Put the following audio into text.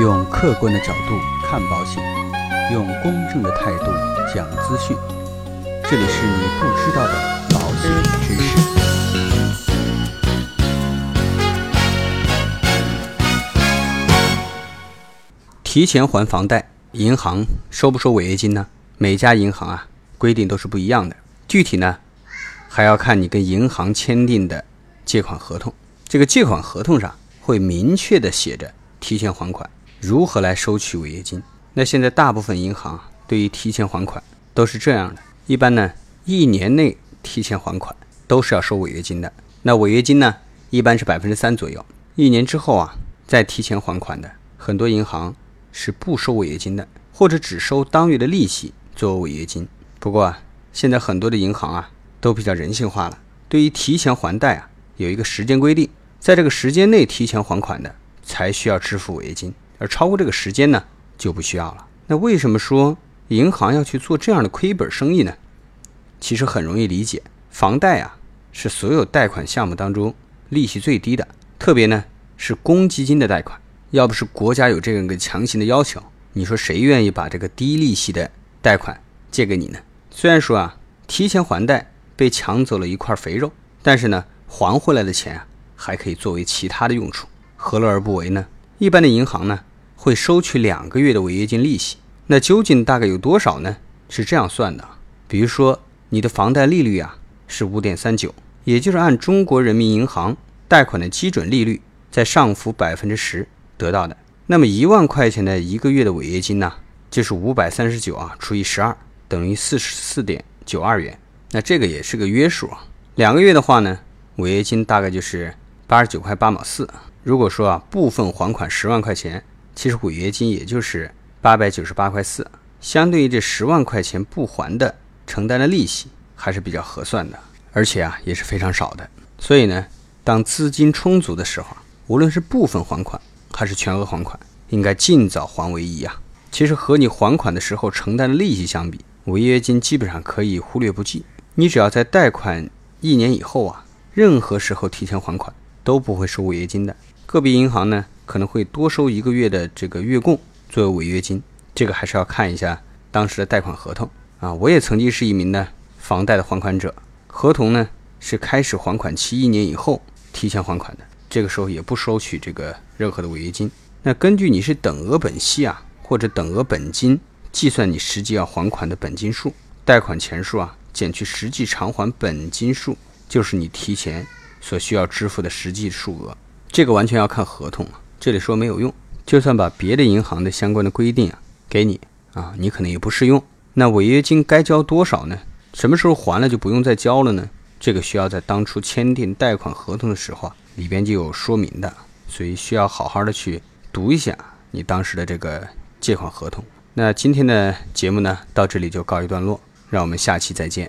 用客观的角度看保险，用公正的态度讲资讯。这里是你不知道的保险知识。提前还房贷，银行收不收违约金呢？每家银行啊规定都是不一样的，具体呢还要看你跟银行签订的借款合同。这个借款合同上会明确的写着提前还款，如何来收取违约金。那现在大部分银行对于提前还款都是这样的，一般呢一年内提前还款都是要收违约金的。那违约金呢一般是百分之三左右，一年之后啊再提前还款的，很多银行是不收违约金的，或者只收当月的利息作为违约金。不过啊，现在很多的银行啊都比较人性化了，对于提前还贷啊有一个时间规定，在这个时间内提前还款的才需要支付违约金，而超过这个时间呢就不需要了。那为什么说银行要去做这样的亏本生意呢？其实很容易理解，房贷啊是所有贷款项目当中利息最低的，特别呢是公积金的贷款。要不是国家有这样一个强行的要求，你说谁愿意把这个低利息的贷款借给你呢？虽然说啊，提前还贷被抢走了一块肥肉，但是呢，还回来的钱啊，还可以作为其他的用处，何乐而不为呢？一般的银行呢，会收取两个月的违约金利息，那究竟大概有多少呢？是这样算的，比如说你的房贷利率啊是五点三九，也就是按中国人民银行贷款的基准利率再上浮百分之十。得到的，那么一万块钱的一个月的违约金呢，就是五百三十九啊除以十二，等于四十四点九二元。那这个也是个约数啊。两个月的话呢，违约金大概就是八十九块八毛四。如果说啊部分还款十万块钱，其实违约金也就是八百九十八块四，相对于这十万块钱不还的承担的利息还是比较合算的，而且啊也是非常少的。所以呢，当资金充足的时候，无论是部分还款，还是全额还款，应该尽早还为宜啊。其实和你还款的时候承担的利息相比，违约金基本上可以忽略不计。你只要在贷款一年以后啊，任何时候提前还款都不会收违约金的。个别银行呢可能会多收一个月的这个月供作为违约金，这个还是要看一下当时的贷款合同啊。我也曾经是一名呢房贷的还款者，合同呢是开始还款期一年以后提前还款的。这个时候也不收取这个任何的违约金。那根据你是等额本息啊，或者等额本金计算你实际要还款的本金数，贷款钱数啊减去实际偿还本金数，就是你提前所需要支付的实际数额。这个完全要看合同啊，这里说没有用。就算把别的银行的相关的规定啊给你啊，你可能也不适用。那违约金该交多少呢？什么时候还了就不用再交了呢？这个需要在当初签订贷款合同的时候啊。里边就有说明的，所以需要好好的去读一下你当时的这个借款合同。那今天的节目呢，到这里就告一段落，让我们下期再见。